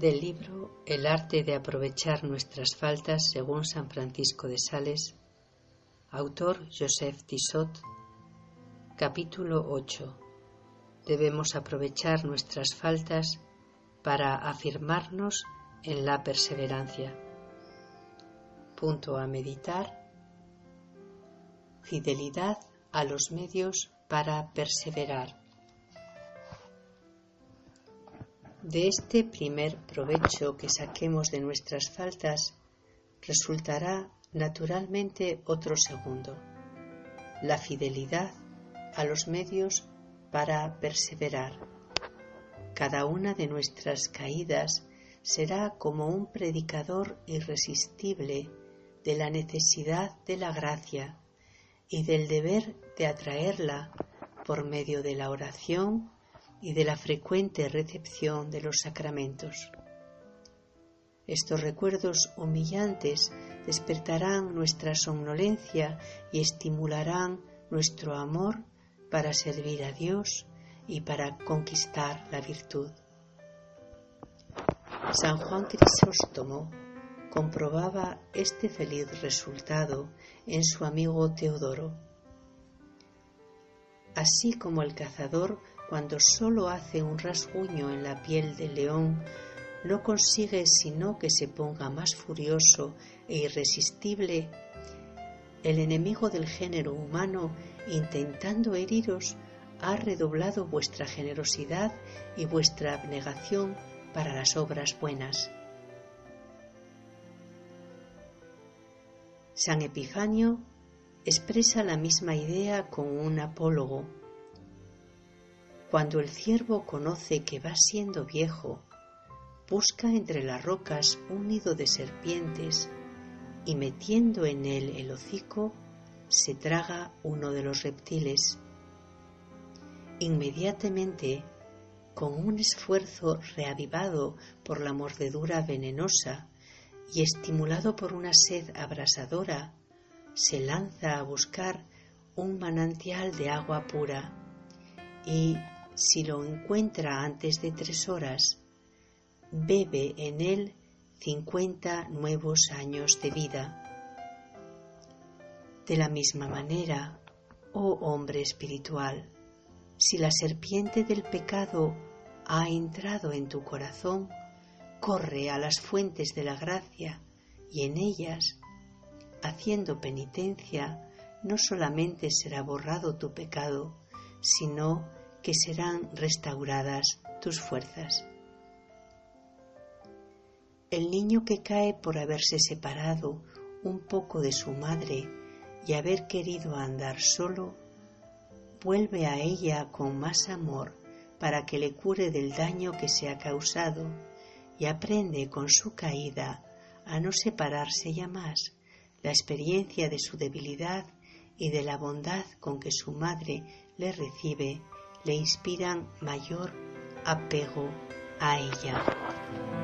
Del libro El arte de aprovechar nuestras faltas según San Francisco de Sales, autor Joseph Tissot, capítulo 8. Debemos aprovechar nuestras faltas para afirmarnos en la perseverancia. Punto a meditar. Fidelidad a los medios para perseverar. De este primer provecho que saquemos de nuestras faltas resultará naturalmente otro segundo, la fidelidad a los medios para perseverar. Cada una de nuestras caídas será como un predicador irresistible de la necesidad de la gracia y del deber de atraerla por medio de la oración y de la frecuente recepción de los sacramentos. Estos recuerdos humillantes despertarán nuestra somnolencia y estimularán nuestro amor para servir a Dios y para conquistar la virtud. San Juan Crisóstomo comprobaba este feliz resultado en su amigo Teodoro. Así como el cazador cuando solo hace un rasguño en la piel del león, no consigue sino que se ponga más furioso e irresistible, el enemigo del género humano, intentando heriros, ha redoblado vuestra generosidad y vuestra abnegación para las obras buenas. San Epifanio expresa la misma idea con un apólogo cuando el ciervo conoce que va siendo viejo, busca entre las rocas un nido de serpientes y metiendo en él el hocico, se traga uno de los reptiles. Inmediatamente, con un esfuerzo reavivado por la mordedura venenosa y estimulado por una sed abrasadora, se lanza a buscar un manantial de agua pura y si lo encuentra antes de tres horas, bebe en él cincuenta nuevos años de vida. De la misma manera, oh hombre espiritual, si la serpiente del pecado ha entrado en tu corazón, corre a las fuentes de la gracia y en ellas, haciendo penitencia, no solamente será borrado tu pecado, sino que serán restauradas tus fuerzas. El niño que cae por haberse separado un poco de su madre y haber querido andar solo, vuelve a ella con más amor para que le cure del daño que se ha causado y aprende con su caída a no separarse ya más, la experiencia de su debilidad y de la bondad con que su madre le recibe le inspiran mayor apego a ella.